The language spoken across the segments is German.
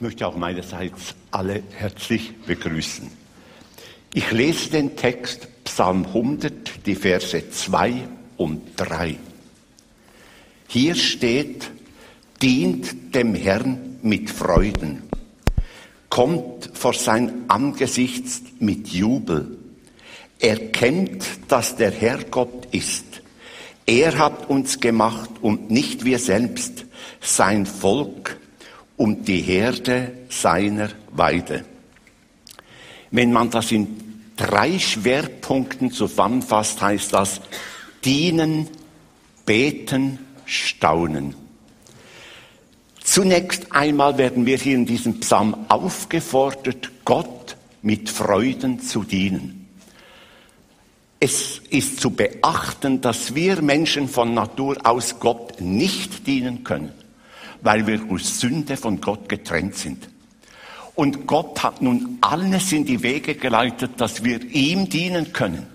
Ich möchte auch meinerseits alle herzlich begrüßen. Ich lese den Text Psalm 100, die Verse 2 und 3. Hier steht, dient dem Herrn mit Freuden, kommt vor sein Angesicht mit Jubel, erkennt, dass der Herr Gott ist. Er hat uns gemacht und nicht wir selbst, sein Volk und die Herde seiner Weide. Wenn man das in drei Schwerpunkten zusammenfasst, heißt das dienen, beten, staunen. Zunächst einmal werden wir hier in diesem Psalm aufgefordert, Gott mit Freuden zu dienen. Es ist zu beachten, dass wir Menschen von Natur aus Gott nicht dienen können weil wir durch Sünde von Gott getrennt sind. Und Gott hat nun alles in die Wege geleitet, dass wir ihm dienen können,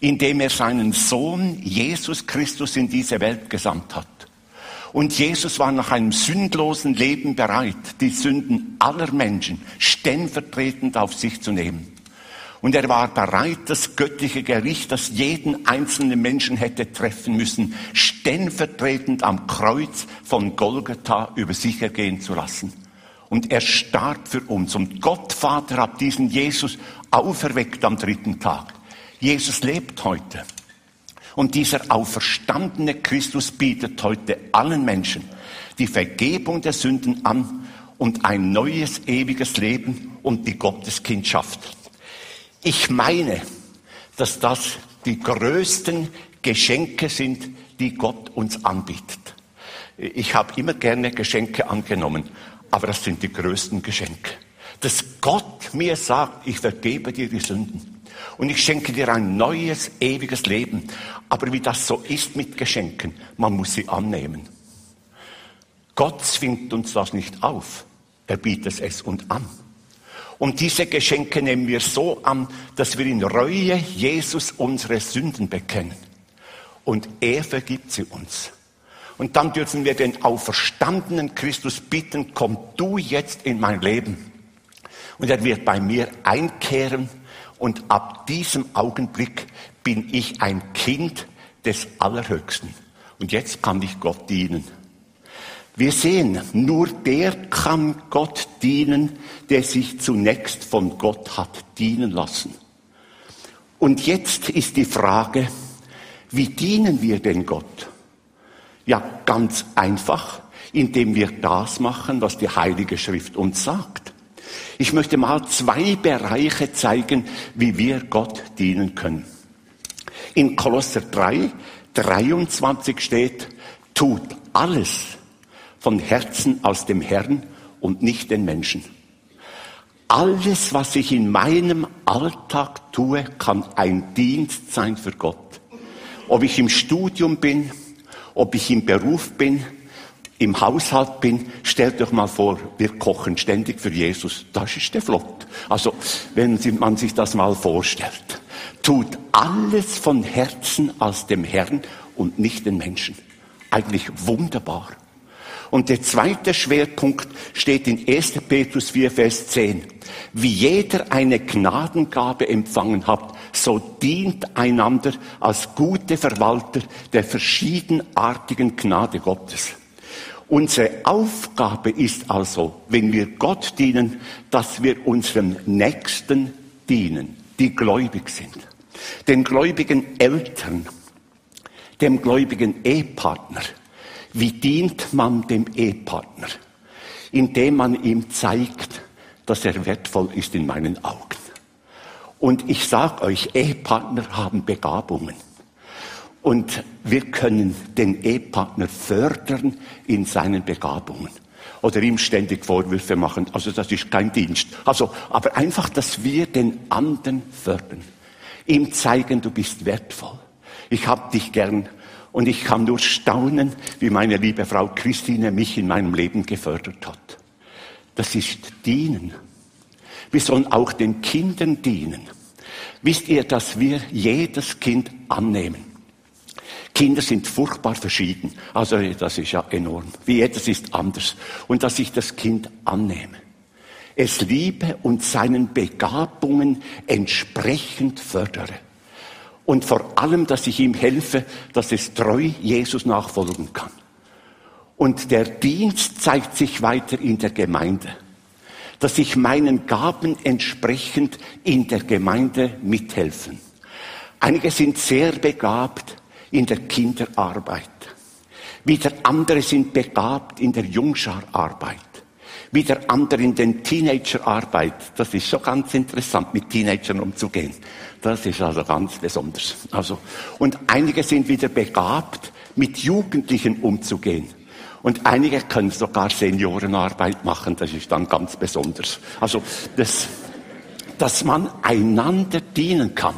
indem er seinen Sohn Jesus Christus in diese Welt gesandt hat. Und Jesus war nach einem sündlosen Leben bereit, die Sünden aller Menschen stellvertretend auf sich zu nehmen. Und er war bereit, das göttliche Gericht, das jeden einzelnen Menschen hätte treffen müssen, stellvertretend am Kreuz von Golgatha über sich ergehen zu lassen. Und er starb für uns. Und Gott Vater hat diesen Jesus auferweckt am dritten Tag. Jesus lebt heute. Und dieser auferstandene Christus bietet heute allen Menschen die Vergebung der Sünden an und ein neues ewiges Leben und die Gotteskindschaft. Ich meine, dass das die größten Geschenke sind, die Gott uns anbietet. Ich habe immer gerne Geschenke angenommen, aber das sind die größten Geschenke. Dass Gott mir sagt, ich vergebe dir die Sünden und ich schenke dir ein neues, ewiges Leben. Aber wie das so ist mit Geschenken, man muss sie annehmen. Gott zwingt uns das nicht auf, er bietet es uns an. Und diese Geschenke nehmen wir so an, dass wir in Reue Jesus unsere Sünden bekennen. Und er vergibt sie uns. Und dann dürfen wir den auferstandenen Christus bitten, komm du jetzt in mein Leben. Und er wird bei mir einkehren und ab diesem Augenblick bin ich ein Kind des Allerhöchsten. Und jetzt kann ich Gott dienen. Wir sehen, nur der kann Gott dienen, der sich zunächst von Gott hat dienen lassen. Und jetzt ist die Frage, wie dienen wir denn Gott? Ja, ganz einfach, indem wir das machen, was die Heilige Schrift uns sagt. Ich möchte mal zwei Bereiche zeigen, wie wir Gott dienen können. In Kolosser 3, 23 steht, tut alles, von Herzen aus dem Herrn und nicht den Menschen. Alles, was ich in meinem Alltag tue, kann ein Dienst sein für Gott. Ob ich im Studium bin, ob ich im Beruf bin, im Haushalt bin, stellt euch mal vor, wir kochen ständig für Jesus. Das ist der flott. Also, wenn man sich das mal vorstellt. Tut alles von Herzen aus dem Herrn und nicht den Menschen. Eigentlich wunderbar. Und der zweite Schwerpunkt steht in 1. Petrus 4, Vers 10. Wie jeder eine Gnadengabe empfangen hat, so dient einander als gute Verwalter der verschiedenartigen Gnade Gottes. Unsere Aufgabe ist also, wenn wir Gott dienen, dass wir unserem Nächsten dienen, die gläubig sind. Den gläubigen Eltern, dem gläubigen Ehepartner, wie dient man dem Ehepartner? Indem man ihm zeigt, dass er wertvoll ist in meinen Augen. Und ich sage euch, Ehepartner haben Begabungen. Und wir können den Ehepartner fördern in seinen Begabungen. Oder ihm ständig Vorwürfe machen. Also das ist kein Dienst. Also, aber einfach, dass wir den anderen fördern. Ihm zeigen, du bist wertvoll. Ich hab dich gern und ich kann nur staunen, wie meine liebe Frau Christine mich in meinem Leben gefördert hat. Das ist Dienen. Wir sollen auch den Kindern dienen. Wisst ihr, dass wir jedes Kind annehmen? Kinder sind furchtbar verschieden. Also das ist ja enorm. Wie jedes ist anders. Und dass ich das Kind annehme. es liebe und seinen Begabungen entsprechend fördere. Und vor allem, dass ich ihm helfe, dass es treu Jesus nachfolgen kann. Und der Dienst zeigt sich weiter in der Gemeinde. Dass ich meinen Gaben entsprechend in der Gemeinde mithelfen. Einige sind sehr begabt in der Kinderarbeit. Wieder andere sind begabt in der Jungschararbeit. Wieder andere in der Teenagerarbeit. Das ist schon ganz interessant, mit Teenagern umzugehen. Das ist also ganz besonders. Also, und einige sind wieder begabt, mit Jugendlichen umzugehen. Und einige können sogar Seniorenarbeit machen. Das ist dann ganz besonders. Also, das, dass man einander dienen kann.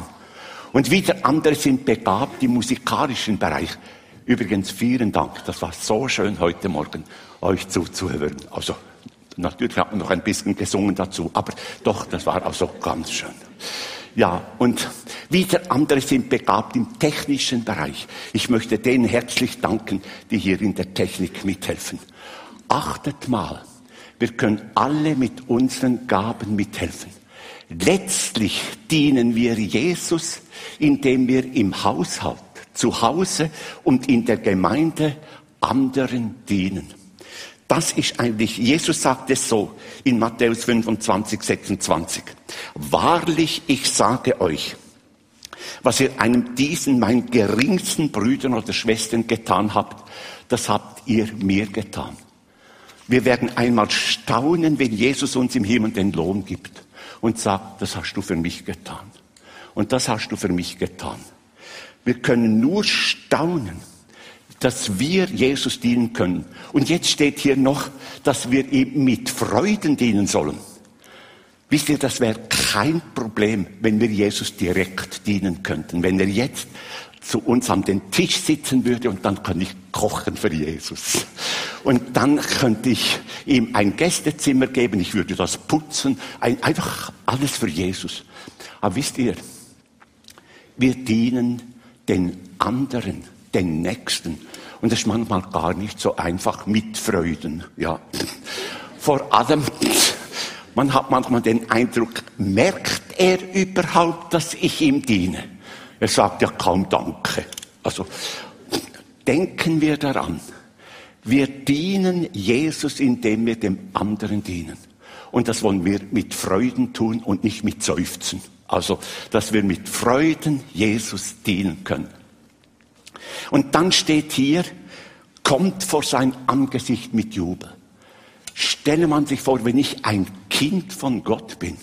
Und wieder andere sind begabt im musikalischen Bereich. Übrigens, vielen Dank. Das war so schön heute Morgen, euch zuzuhören. Also, natürlich hat man noch ein bisschen gesungen dazu, aber doch, das war also ganz schön. Ja, und wieder andere sind begabt im technischen Bereich. Ich möchte denen herzlich danken, die hier in der Technik mithelfen. Achtet mal, wir können alle mit unseren Gaben mithelfen. Letztlich dienen wir Jesus, indem wir im Haushalt, zu Hause und in der Gemeinde anderen dienen. Das ist eigentlich, Jesus sagt es so in Matthäus 25, 26. Wahrlich, ich sage euch, was ihr einem diesen, meinen geringsten Brüdern oder Schwestern getan habt, das habt ihr mir getan. Wir werden einmal staunen, wenn Jesus uns im Himmel den Lohn gibt und sagt, das hast du für mich getan. Und das hast du für mich getan. Wir können nur staunen, dass wir Jesus dienen können. Und jetzt steht hier noch, dass wir ihm mit Freuden dienen sollen. Wisst ihr, das wäre kein Problem, wenn wir Jesus direkt dienen könnten. Wenn er jetzt zu uns an den Tisch sitzen würde und dann kann ich kochen für Jesus. Und dann könnte ich ihm ein Gästezimmer geben, ich würde das putzen, einfach alles für Jesus. Aber wisst ihr, wir dienen den anderen, den Nächsten. Und das ist manchmal gar nicht so einfach mit Freuden, ja. Vor allem, man hat manchmal den Eindruck, merkt er überhaupt, dass ich ihm diene? Er sagt ja kaum Danke. Also, denken wir daran. Wir dienen Jesus, indem wir dem anderen dienen. Und das wollen wir mit Freuden tun und nicht mit Seufzen. Also, dass wir mit Freuden Jesus dienen können. Und dann steht hier, kommt vor sein Angesicht mit Jubel. Stelle man sich vor, wenn ich ein Kind von Gott bin,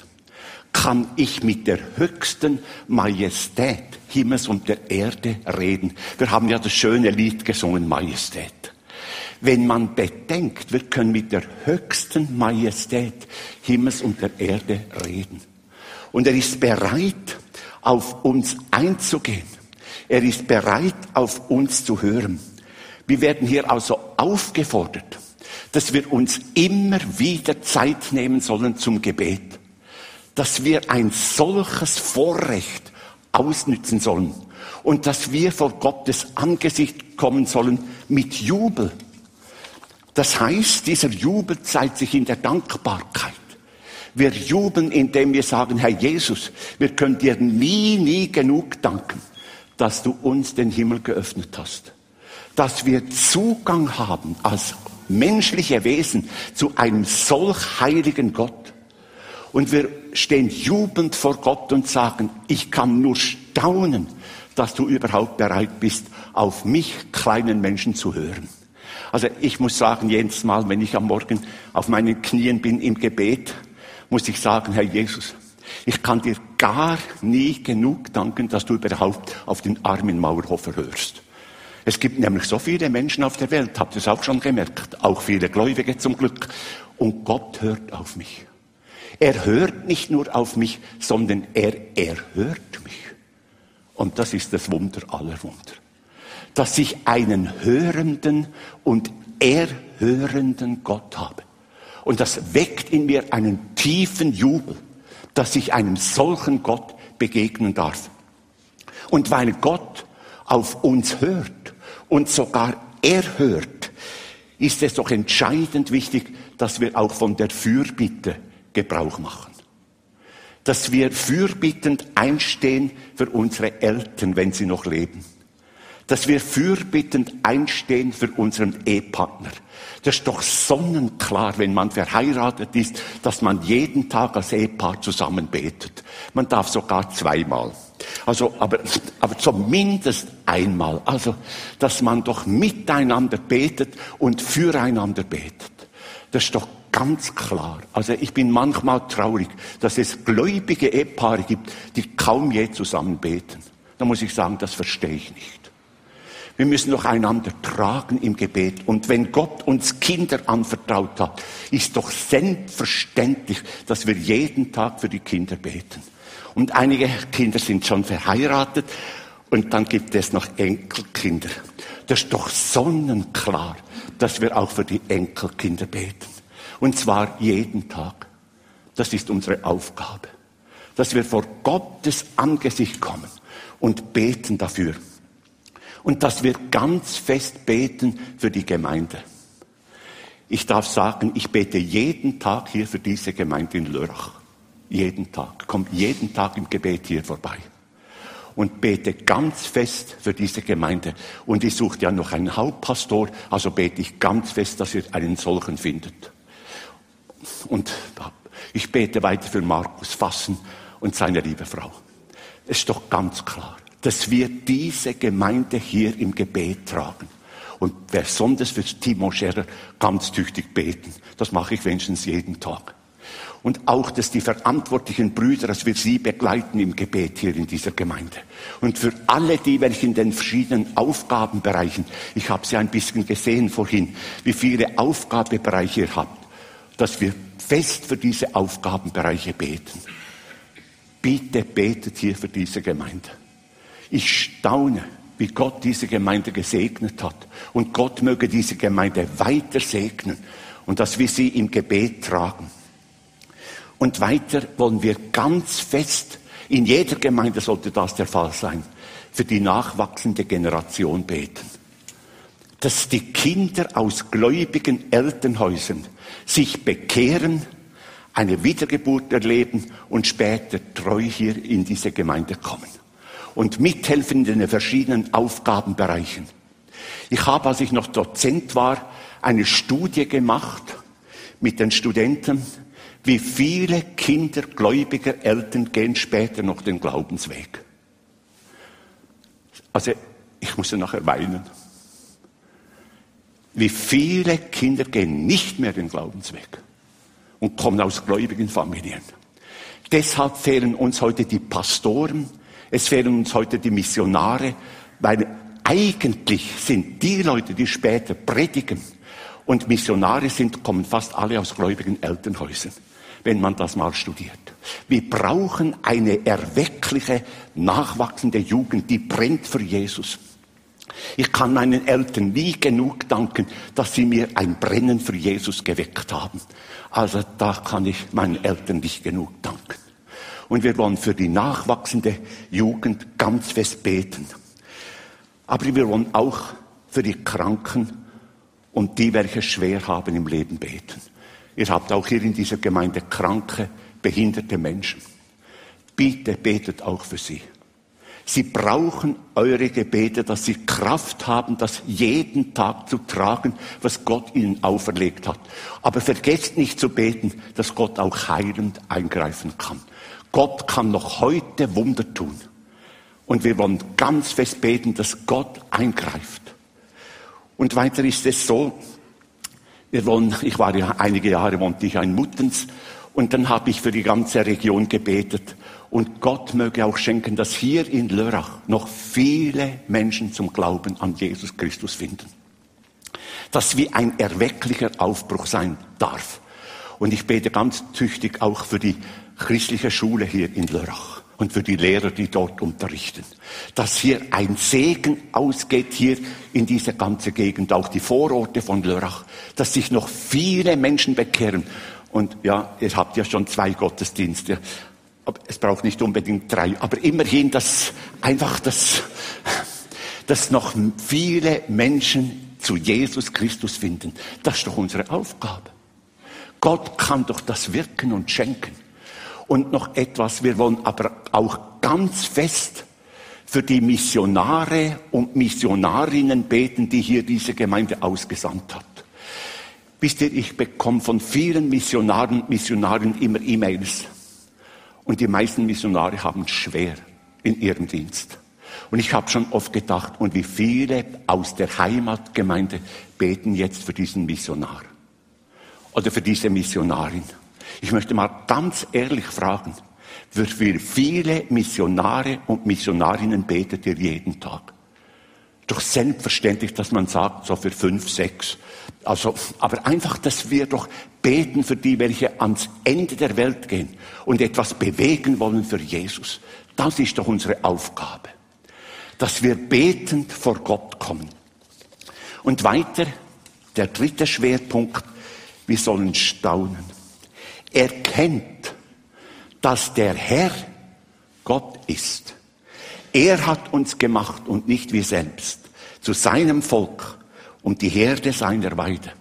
kann ich mit der höchsten Majestät Himmels und der Erde reden. Wir haben ja das schöne Lied gesungen, Majestät. Wenn man bedenkt, wir können mit der höchsten Majestät Himmels und der Erde reden. Und er ist bereit, auf uns einzugehen. Er ist bereit, auf uns zu hören. Wir werden hier also aufgefordert, dass wir uns immer wieder Zeit nehmen sollen zum Gebet. Dass wir ein solches Vorrecht ausnützen sollen und dass wir vor Gottes Angesicht kommen sollen mit Jubel. Das heißt, dieser Jubel zeigt sich in der Dankbarkeit. Wir jubeln, indem wir sagen, Herr Jesus, wir können dir nie, nie genug danken, dass du uns den Himmel geöffnet hast. Dass wir Zugang haben als menschliche Wesen zu einem solch heiligen Gott. Und wir stehen jubelnd vor Gott und sagen, ich kann nur staunen, dass du überhaupt bereit bist, auf mich kleinen Menschen zu hören. Also ich muss sagen, jedes Mal, wenn ich am Morgen auf meinen Knien bin im Gebet, muss ich sagen, Herr Jesus, ich kann dir gar nie genug danken, dass du überhaupt auf den armen Mauerhofer hörst. Es gibt nämlich so viele Menschen auf der Welt, habt ihr es auch schon gemerkt, auch viele Gläubige zum Glück. Und Gott hört auf mich. Er hört nicht nur auf mich, sondern er erhört mich. Und das ist das Wunder aller Wunder. Dass ich einen hörenden und erhörenden Gott habe. Und das weckt in mir einen tiefen Jubel, dass ich einem solchen Gott begegnen darf. Und weil Gott auf uns hört und sogar erhört, ist es doch entscheidend wichtig, dass wir auch von der Fürbitte Gebrauch machen. Dass wir fürbittend einstehen für unsere Eltern, wenn sie noch leben. Dass wir fürbittend einstehen für unseren Ehepartner. Das ist doch sonnenklar, wenn man verheiratet ist, dass man jeden Tag als Ehepaar zusammen betet. Man darf sogar zweimal. Also, aber, aber zumindest einmal. Also, dass man doch miteinander betet und füreinander betet. Das ist doch ganz klar. Also ich bin manchmal traurig, dass es gläubige Ehepaare gibt, die kaum je zusammen beten. Da muss ich sagen, das verstehe ich nicht. Wir müssen doch einander tragen im Gebet. Und wenn Gott uns Kinder anvertraut hat, ist doch selbstverständlich, dass wir jeden Tag für die Kinder beten. Und einige Kinder sind schon verheiratet und dann gibt es noch Enkelkinder. Das ist doch sonnenklar, dass wir auch für die Enkelkinder beten. Und zwar jeden Tag. Das ist unsere Aufgabe. Dass wir vor Gottes Angesicht kommen und beten dafür und dass wir ganz fest beten für die Gemeinde. Ich darf sagen, ich bete jeden Tag hier für diese Gemeinde in Lörrach. Jeden Tag. Kommt jeden Tag im Gebet hier vorbei. Und bete ganz fest für diese Gemeinde. Und ich suche ja noch einen Hauptpastor, also bete ich ganz fest, dass ihr einen solchen findet. Und ich bete weiter für Markus Fassen und seine liebe Frau. Es ist doch ganz klar dass wir diese Gemeinde hier im Gebet tragen. Und besonders für Timo Scherer ganz tüchtig beten. Das mache ich wenigstens jeden Tag. Und auch, dass die verantwortlichen Brüder, dass wir sie begleiten im Gebet hier in dieser Gemeinde. Und für alle die, welche in den verschiedenen Aufgabenbereichen, ich habe sie ein bisschen gesehen vorhin, wie viele Aufgabenbereiche ihr habt, dass wir fest für diese Aufgabenbereiche beten. Bitte betet hier für diese Gemeinde. Ich staune, wie Gott diese Gemeinde gesegnet hat. Und Gott möge diese Gemeinde weiter segnen und dass wir sie im Gebet tragen. Und weiter wollen wir ganz fest, in jeder Gemeinde sollte das der Fall sein, für die nachwachsende Generation beten. Dass die Kinder aus gläubigen Elternhäusern sich bekehren, eine Wiedergeburt erleben und später treu hier in diese Gemeinde kommen und mithelfen in den verschiedenen Aufgabenbereichen. Ich habe, als ich noch Dozent war, eine Studie gemacht mit den Studenten, wie viele Kinder gläubiger Eltern gehen später noch den Glaubensweg. Also, ich muss ja nachher weinen. Wie viele Kinder gehen nicht mehr den Glaubensweg und kommen aus gläubigen Familien. Deshalb fehlen uns heute die Pastoren, es fehlen uns heute die Missionare, weil eigentlich sind die Leute, die später predigen und Missionare sind, kommen fast alle aus gläubigen Elternhäusern, wenn man das mal studiert. Wir brauchen eine erweckliche, nachwachsende Jugend, die brennt für Jesus. Ich kann meinen Eltern nie genug danken, dass sie mir ein Brennen für Jesus geweckt haben. Also da kann ich meinen Eltern nicht genug danken. Und wir wollen für die nachwachsende Jugend ganz fest beten. Aber wir wollen auch für die Kranken und die, welche schwer haben im Leben beten. Ihr habt auch hier in dieser Gemeinde kranke, behinderte Menschen. Bitte betet auch für sie. Sie brauchen eure Gebete, dass sie Kraft haben, das jeden Tag zu tragen, was Gott ihnen auferlegt hat. Aber vergesst nicht zu beten, dass Gott auch heilend eingreifen kann. Gott kann noch heute Wunder tun. Und wir wollen ganz fest beten, dass Gott eingreift. Und weiter ist es so, wir wollen, ich war ja einige Jahre, wohnte ich in Muttens, und dann habe ich für die ganze Region gebetet. Und Gott möge auch schenken, dass hier in Lörrach noch viele Menschen zum Glauben an Jesus Christus finden. Dass wie ein erwecklicher Aufbruch sein darf. Und ich bete ganz tüchtig auch für die christliche Schule hier in Lörrach und für die Lehrer, die dort unterrichten. Dass hier ein Segen ausgeht hier in diese ganze Gegend, auch die Vororte von Lörrach, dass sich noch viele Menschen bekehren. Und ja, ihr habt ja schon zwei Gottesdienste. Es braucht nicht unbedingt drei, aber immerhin, dass einfach das, dass noch viele Menschen zu Jesus Christus finden. Das ist doch unsere Aufgabe. Gott kann doch das wirken und schenken. Und noch etwas, wir wollen aber auch ganz fest für die Missionare und Missionarinnen beten, die hier diese Gemeinde ausgesandt hat. Wisst ihr, ich bekomme von vielen Missionaren und Missionarinnen immer E-Mails. Und die meisten Missionare haben es schwer in ihrem Dienst. Und ich habe schon oft gedacht, und wie viele aus der Heimatgemeinde beten jetzt für diesen Missionar oder für diese Missionarin. Ich möchte mal ganz ehrlich fragen, für viele Missionare und Missionarinnen betet ihr jeden Tag. Doch selbstverständlich, dass man sagt, so für fünf, sechs. Also, aber einfach, dass wir doch beten für die, welche ans Ende der Welt gehen und etwas bewegen wollen für Jesus. Das ist doch unsere Aufgabe. Dass wir betend vor Gott kommen. Und weiter, der dritte Schwerpunkt, wir sollen staunen. Erkennt, dass der Herr Gott ist. Er hat uns gemacht und nicht wir selbst zu seinem Volk und die Herde seiner Weide.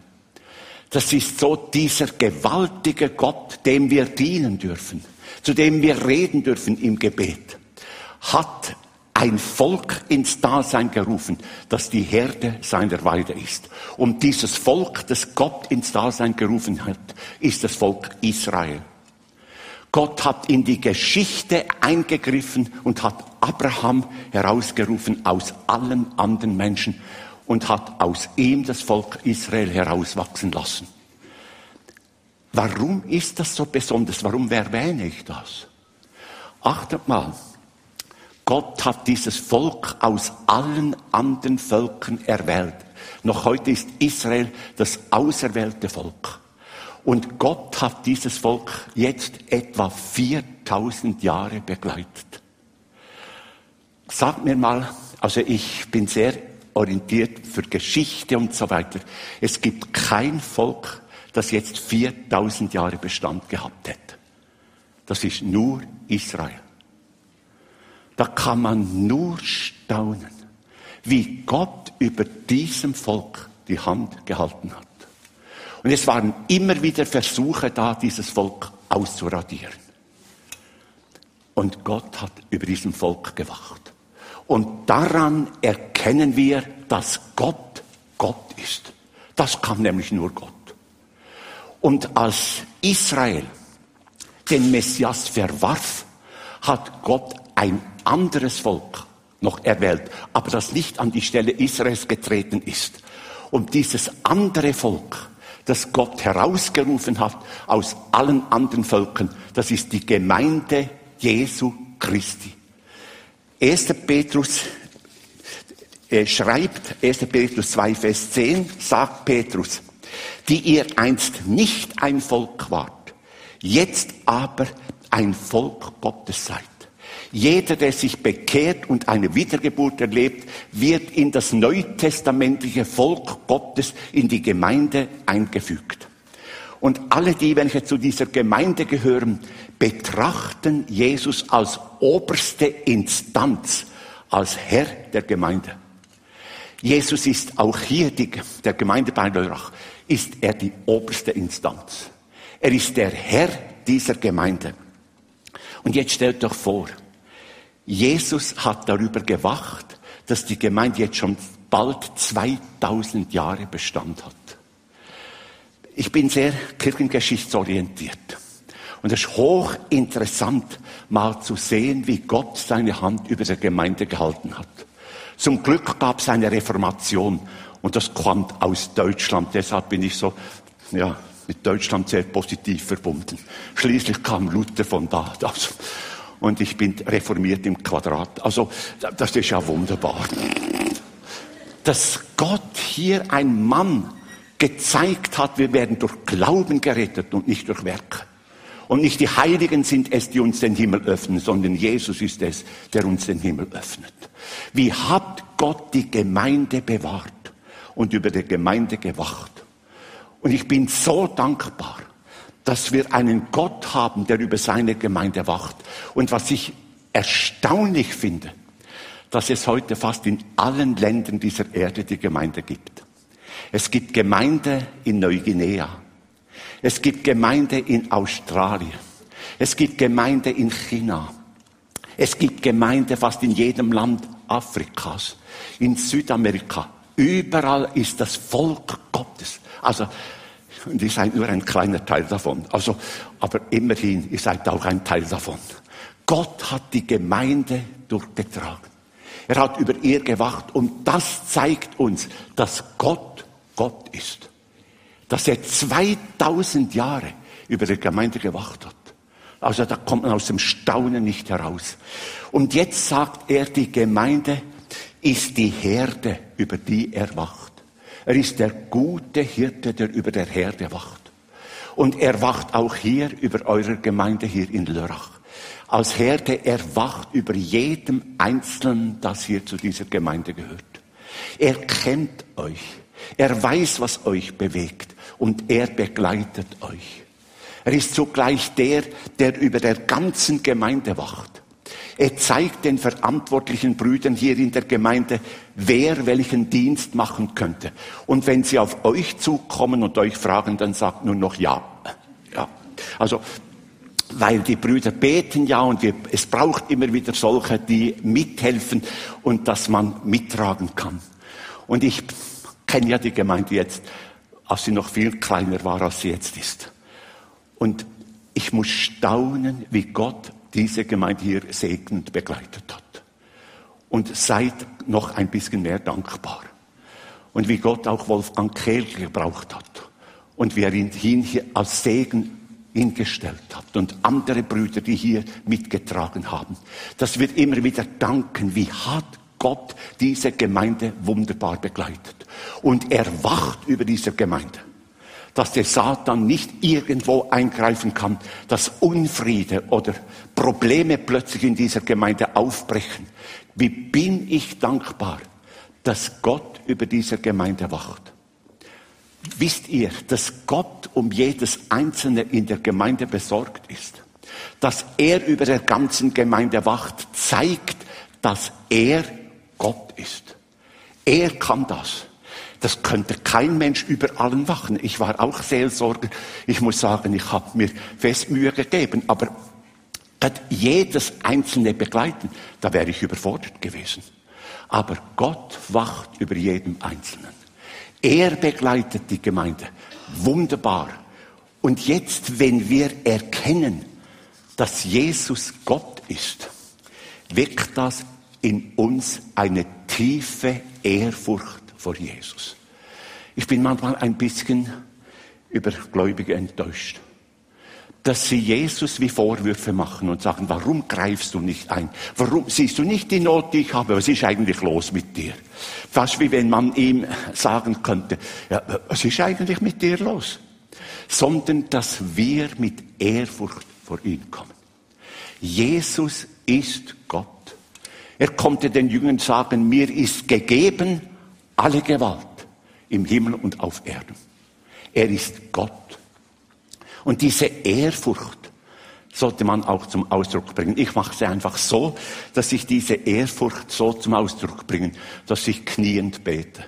Das ist so dieser gewaltige Gott, dem wir dienen dürfen, zu dem wir reden dürfen im Gebet, hat ein Volk ins Dasein gerufen, das die Herde seiner Weide ist. Und dieses Volk, das Gott ins Dasein gerufen hat, ist das Volk Israel. Gott hat in die Geschichte eingegriffen und hat Abraham herausgerufen aus allen anderen Menschen und hat aus ihm das Volk Israel herauswachsen lassen. Warum ist das so besonders? Warum erwähne ich das? Achtet mal, Gott hat dieses Volk aus allen anderen Völkern erwählt. Noch heute ist Israel das auserwählte Volk. Und Gott hat dieses Volk jetzt etwa 4000 Jahre begleitet. Sagt mir mal, also ich bin sehr orientiert für Geschichte und so weiter. Es gibt kein Volk, das jetzt 4000 Jahre Bestand gehabt hätte. Das ist nur Israel. Da kann man nur staunen, wie Gott über diesem Volk die Hand gehalten hat. Und es waren immer wieder Versuche da, dieses Volk auszuradieren. Und Gott hat über diesem Volk gewacht. Und daran erkennen wir, dass Gott Gott ist. Das kann nämlich nur Gott. Und als Israel den Messias verwarf, hat Gott ein anderes Volk noch erwählt, aber das nicht an die Stelle Israels getreten ist. Und dieses andere Volk das Gott herausgerufen hat aus allen anderen Völkern. Das ist die Gemeinde Jesu Christi. 1. Petrus äh, schreibt, 1. Petrus 2, Vers 10, sagt Petrus, die ihr einst nicht ein Volk wart, jetzt aber ein Volk Gottes seid. Jeder, der sich bekehrt und eine Wiedergeburt erlebt, wird in das neutestamentliche Volk Gottes, in die Gemeinde eingefügt. Und alle die, welche zu dieser Gemeinde gehören, betrachten Jesus als oberste Instanz, als Herr der Gemeinde. Jesus ist auch hier, die, der Gemeinde bei Leurach, ist er die oberste Instanz. Er ist der Herr dieser Gemeinde. Und jetzt stellt euch vor, Jesus hat darüber gewacht, dass die Gemeinde jetzt schon bald 2000 Jahre Bestand hat. Ich bin sehr kirchengeschichtsorientiert. Und es ist hochinteressant, mal zu sehen, wie Gott seine Hand über die Gemeinde gehalten hat. Zum Glück gab es eine Reformation und das kommt aus Deutschland. Deshalb bin ich so, ja, mit Deutschland sehr positiv verbunden. Schließlich kam Luther von da. Also, und ich bin reformiert im Quadrat. Also das ist ja wunderbar. Dass Gott hier ein Mann gezeigt hat, wir werden durch Glauben gerettet und nicht durch Werke. Und nicht die Heiligen sind es, die uns den Himmel öffnen, sondern Jesus ist es, der uns den Himmel öffnet. Wie hat Gott die Gemeinde bewahrt und über die Gemeinde gewacht? Und ich bin so dankbar, dass wir einen Gott haben, der über seine Gemeinde wacht. Und was ich erstaunlich finde, dass es heute fast in allen Ländern dieser Erde die Gemeinde gibt. Es gibt Gemeinde in Neuguinea. Es gibt Gemeinde in Australien. Es gibt Gemeinde in China. Es gibt Gemeinde fast in jedem Land Afrikas, in Südamerika. Überall ist das Volk Gottes. Also, und ihr seid nur ein kleiner Teil davon. Also, aber immerhin, ihr seid auch ein Teil davon. Gott hat die Gemeinde durchgetragen. Er hat über ihr gewacht und das zeigt uns, dass Gott Gott ist. Dass er 2000 Jahre über die Gemeinde gewacht hat. Also da kommt man aus dem Staunen nicht heraus. Und jetzt sagt er, die Gemeinde ist die Herde, über die er wacht. Er ist der gute Hirte, der über der Herde wacht. Und er wacht auch hier über eure Gemeinde hier in Lörrach. Als Herde, er wacht über jedem Einzelnen, das hier zu dieser Gemeinde gehört. Er kennt euch. Er weiß, was euch bewegt. Und er begleitet euch. Er ist zugleich der, der über der ganzen Gemeinde wacht. Er zeigt den verantwortlichen Brüdern hier in der Gemeinde, wer welchen Dienst machen könnte. Und wenn sie auf euch zukommen und euch fragen, dann sagt nur noch ja. Ja. Also, weil die Brüder beten ja und wir, es braucht immer wieder solche, die mithelfen und dass man mittragen kann. Und ich kenne ja die Gemeinde jetzt, als sie noch viel kleiner war, als sie jetzt ist. Und ich muss staunen, wie Gott diese Gemeinde hier segnend begleitet hat. Und seid noch ein bisschen mehr dankbar. Und wie Gott auch Wolfgang Kehl gebraucht hat. Und wie er ihn hier als Segen hingestellt hat. Und andere Brüder, die hier mitgetragen haben. Dass wir immer wieder danken, wie hat Gott diese Gemeinde wunderbar begleitet. Und er wacht über diese Gemeinde dass der Satan nicht irgendwo eingreifen kann, dass Unfriede oder Probleme plötzlich in dieser Gemeinde aufbrechen. Wie bin ich dankbar, dass Gott über diese Gemeinde wacht. Wisst ihr, dass Gott um jedes Einzelne in der Gemeinde besorgt ist? Dass er über der ganzen Gemeinde wacht, zeigt, dass er Gott ist. Er kann das. Das könnte kein Mensch über allen wachen. Ich war auch Seelsorger. Ich muss sagen, ich habe mir fest Mühe gegeben. Aber jedes einzelne begleiten, da wäre ich überfordert gewesen. Aber Gott wacht über jedem Einzelnen. Er begleitet die Gemeinde. Wunderbar. Und jetzt, wenn wir erkennen, dass Jesus Gott ist, weckt das in uns eine tiefe Ehrfurcht vor Jesus. Ich bin manchmal ein bisschen über Gläubige enttäuscht, dass sie Jesus wie Vorwürfe machen und sagen, warum greifst du nicht ein? Warum siehst du nicht die Not, die ich habe? Was ist eigentlich los mit dir? Fast wie wenn man ihm sagen könnte, ja, was ist eigentlich mit dir los? Sondern, dass wir mit Ehrfurcht vor ihn kommen. Jesus ist Gott. Er konnte den Jüngern sagen, mir ist gegeben alle Gewalt im Himmel und auf Erden. Er ist Gott. Und diese Ehrfurcht sollte man auch zum Ausdruck bringen. Ich mache sie einfach so, dass ich diese Ehrfurcht so zum Ausdruck bringe, dass ich kniend bete.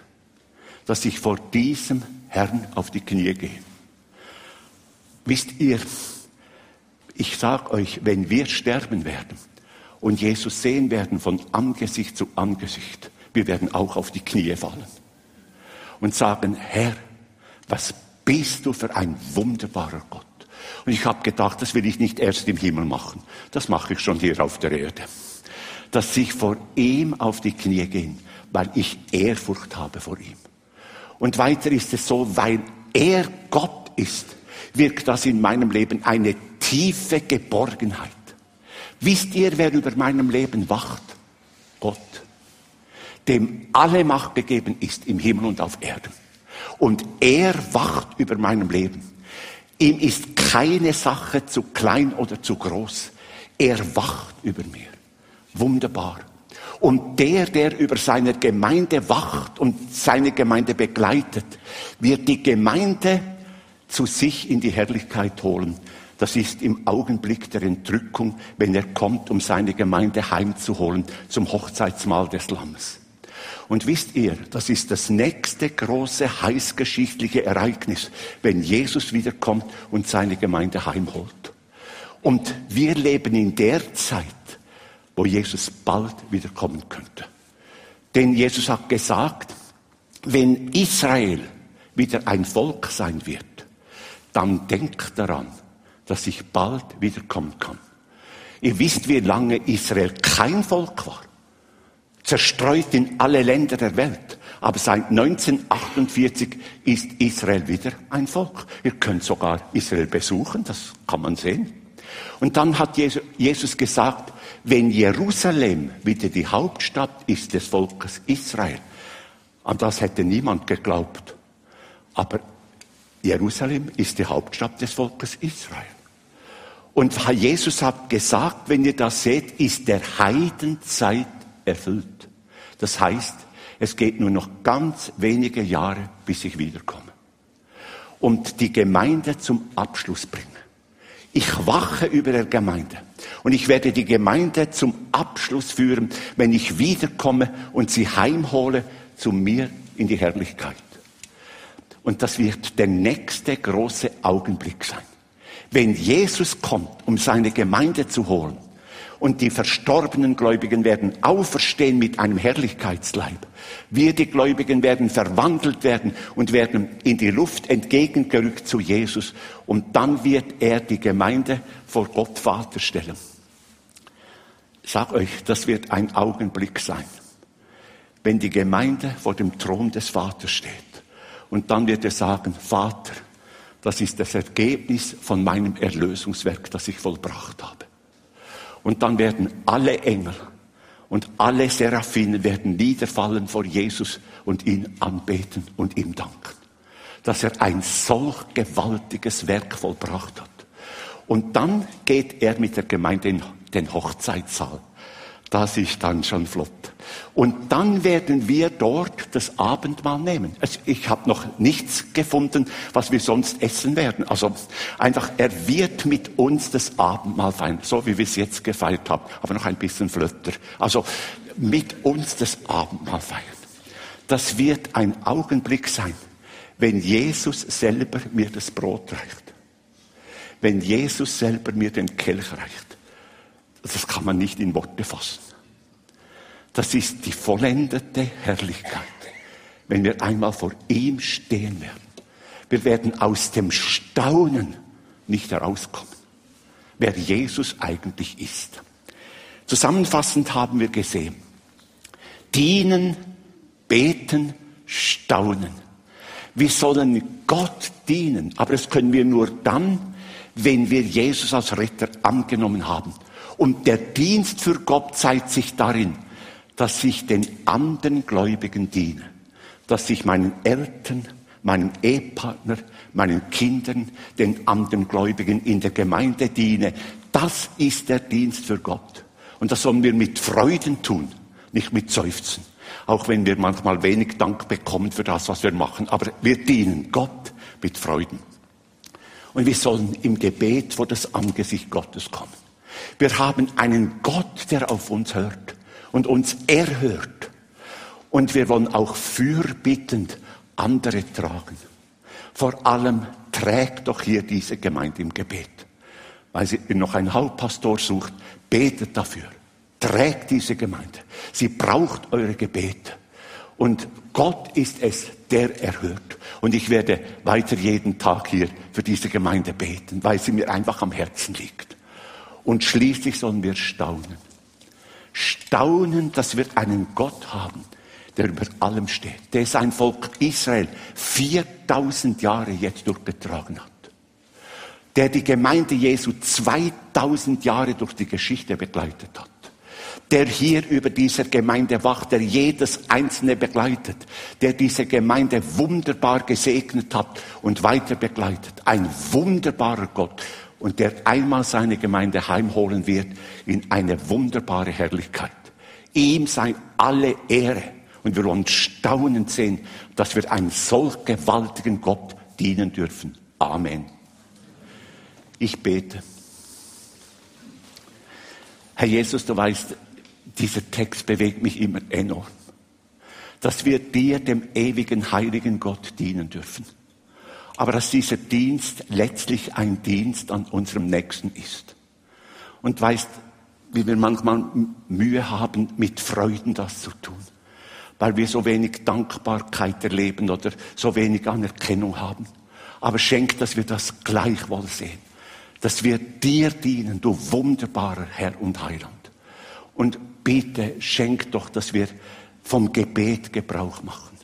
Dass ich vor diesem Herrn auf die Knie gehe. Wisst ihr, ich sage euch, wenn wir sterben werden und Jesus sehen werden von Angesicht zu Angesicht, wir werden auch auf die Knie fallen und sagen, Herr, was bist du für ein wunderbarer Gott. Und ich habe gedacht, das will ich nicht erst im Himmel machen. Das mache ich schon hier auf der Erde. Dass ich vor ihm auf die Knie gehe, weil ich Ehrfurcht habe vor ihm. Und weiter ist es so, weil er Gott ist, wirkt das in meinem Leben eine tiefe Geborgenheit. Wisst ihr, wer über meinem Leben wacht? Gott dem alle Macht gegeben ist im Himmel und auf Erden. Und er wacht über meinem Leben. Ihm ist keine Sache zu klein oder zu groß. Er wacht über mir. Wunderbar. Und der, der über seine Gemeinde wacht und seine Gemeinde begleitet, wird die Gemeinde zu sich in die Herrlichkeit holen. Das ist im Augenblick der Entrückung, wenn er kommt, um seine Gemeinde heimzuholen zum Hochzeitsmahl des Lammes. Und wisst ihr, das ist das nächste große heißgeschichtliche Ereignis, wenn Jesus wiederkommt und seine Gemeinde heimholt. Und wir leben in der Zeit, wo Jesus bald wiederkommen könnte. Denn Jesus hat gesagt, wenn Israel wieder ein Volk sein wird, dann denkt daran, dass ich bald wiederkommen kann. Ihr wisst, wie lange Israel kein Volk war. Zerstreut in alle Länder der Welt. Aber seit 1948 ist Israel wieder ein Volk. Ihr könnt sogar Israel besuchen, das kann man sehen. Und dann hat Jesus gesagt, wenn Jerusalem wieder die Hauptstadt ist des Volkes Israel, an das hätte niemand geglaubt. Aber Jerusalem ist die Hauptstadt des Volkes Israel. Und Jesus hat gesagt, wenn ihr das seht, ist der Heidenzeit erfüllt. Das heißt, es geht nur noch ganz wenige Jahre, bis ich wiederkomme. Und die Gemeinde zum Abschluss bringen. Ich wache über der Gemeinde. Und ich werde die Gemeinde zum Abschluss führen, wenn ich wiederkomme und sie heimhole zu mir in die Herrlichkeit. Und das wird der nächste große Augenblick sein. Wenn Jesus kommt, um seine Gemeinde zu holen, und die verstorbenen Gläubigen werden auferstehen mit einem Herrlichkeitsleib. Wir, die Gläubigen, werden verwandelt werden und werden in die Luft entgegengerückt zu Jesus. Und dann wird er die Gemeinde vor Gott Vater stellen. sag euch, das wird ein Augenblick sein, wenn die Gemeinde vor dem Thron des Vaters steht. Und dann wird er sagen, Vater, das ist das Ergebnis von meinem Erlösungswerk, das ich vollbracht habe. Und dann werden alle Engel und alle Seraphinen werden niederfallen vor Jesus und ihn anbeten und ihm danken, dass er ein solch gewaltiges Werk vollbracht hat. Und dann geht er mit der Gemeinde in den Hochzeitssaal. Das ist dann schon flott. Und dann werden wir dort das Abendmahl nehmen. Also ich habe noch nichts gefunden, was wir sonst essen werden. Also einfach, er wird mit uns das Abendmahl feiern, so wie wir es jetzt gefeiert haben, aber noch ein bisschen flötter. Also mit uns das Abendmahl feiern. Das wird ein Augenblick sein, wenn Jesus selber mir das Brot reicht. Wenn Jesus selber mir den Kelch reicht. Das kann man nicht in Worte fassen. Das ist die vollendete Herrlichkeit, wenn wir einmal vor ihm stehen werden. Wir werden aus dem Staunen nicht herauskommen, wer Jesus eigentlich ist. Zusammenfassend haben wir gesehen, dienen, beten, staunen. Wir sollen Gott dienen, aber das können wir nur dann, wenn wir Jesus als Retter angenommen haben. Und der Dienst für Gott zeigt sich darin, dass ich den anderen Gläubigen diene, dass ich meinen Eltern, meinem Ehepartner, meinen Kindern, den anderen Gläubigen in der Gemeinde diene. Das ist der Dienst für Gott. Und das sollen wir mit Freuden tun, nicht mit Seufzen. Auch wenn wir manchmal wenig Dank bekommen für das, was wir machen. Aber wir dienen Gott mit Freuden. Und wir sollen im Gebet vor das Angesicht Gottes kommen. Wir haben einen Gott, der auf uns hört und uns erhört. Und wir wollen auch fürbittend andere tragen. Vor allem trägt doch hier diese Gemeinde im Gebet. Weil sie noch einen Hauptpastor sucht, betet dafür. Trägt diese Gemeinde. Sie braucht eure Gebete. Und Gott ist es, der erhört. Und ich werde weiter jeden Tag hier für diese Gemeinde beten, weil sie mir einfach am Herzen liegt. Und schließlich sollen wir staunen staunen, dass wir einen Gott haben, der über allem steht, der sein Volk Israel 4000 Jahre jetzt durchgetragen hat, der die Gemeinde Jesu 2000 Jahre durch die Geschichte begleitet hat, der hier über dieser Gemeinde wacht, der jedes Einzelne begleitet, der diese Gemeinde wunderbar gesegnet hat und weiter begleitet. Ein wunderbarer Gott und der einmal seine Gemeinde heimholen wird in eine wunderbare Herrlichkeit. Ihm sei alle Ehre. Und wir wollen staunend sehen, dass wir einem solch gewaltigen Gott dienen dürfen. Amen. Ich bete. Herr Jesus, du weißt, dieser Text bewegt mich immer enorm. dass wir dir, dem ewigen, heiligen Gott, dienen dürfen. Aber dass dieser Dienst letztlich ein Dienst an unserem Nächsten ist. Und weißt, wie wir manchmal Mühe haben, mit Freuden das zu tun. Weil wir so wenig Dankbarkeit erleben oder so wenig Anerkennung haben. Aber schenk, dass wir das gleichwohl sehen. Dass wir dir dienen, du wunderbarer Herr und Heiland. Und bitte schenk doch, dass wir vom Gebet Gebrauch machen.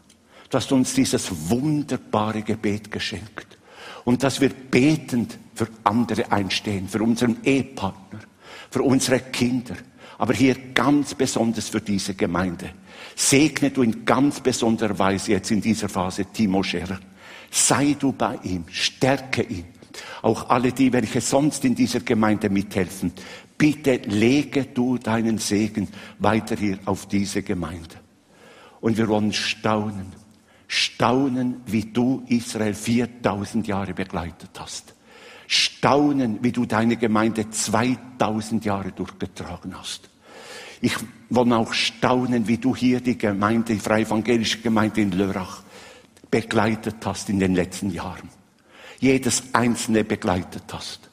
Du uns dieses wunderbare Gebet geschenkt. Und dass wir betend für andere einstehen, für unseren Ehepartner, für unsere Kinder, aber hier ganz besonders für diese Gemeinde. Segne du in ganz besonderer Weise jetzt in dieser Phase Timo Scherer. Sei du bei ihm, stärke ihn. Auch alle die, welche sonst in dieser Gemeinde mithelfen. Bitte lege du deinen Segen weiter hier auf diese Gemeinde. Und wir wollen staunen, staunen, wie du Israel 4000 Jahre begleitet hast staunen, wie du deine Gemeinde 2000 Jahre durchgetragen hast. Ich will auch staunen, wie du hier die Gemeinde, die Freie Evangelische Gemeinde in Lörrach begleitet hast in den letzten Jahren. Jedes einzelne begleitet hast.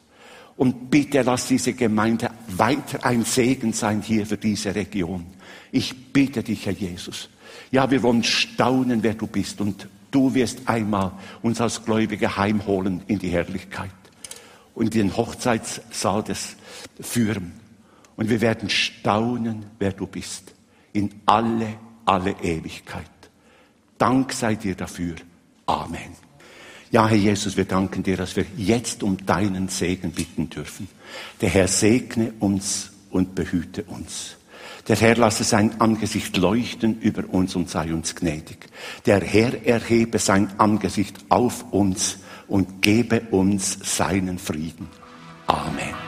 Und bitte lass diese Gemeinde weiter ein Segen sein hier für diese Region. Ich bitte dich, Herr Jesus. Ja, wir wollen staunen, wer du bist. Und du wirst einmal uns als Gläubige heimholen in die Herrlichkeit und den Hochzeitssaal des führen. Und wir werden staunen, wer du bist. In alle, alle Ewigkeit. Dank sei dir dafür. Amen. Ja, Herr Jesus, wir danken dir, dass wir jetzt um deinen Segen bitten dürfen. Der Herr segne uns und behüte uns. Der Herr lasse sein Angesicht leuchten über uns und sei uns gnädig. Der Herr erhebe sein Angesicht auf uns und gebe uns seinen Frieden. Amen.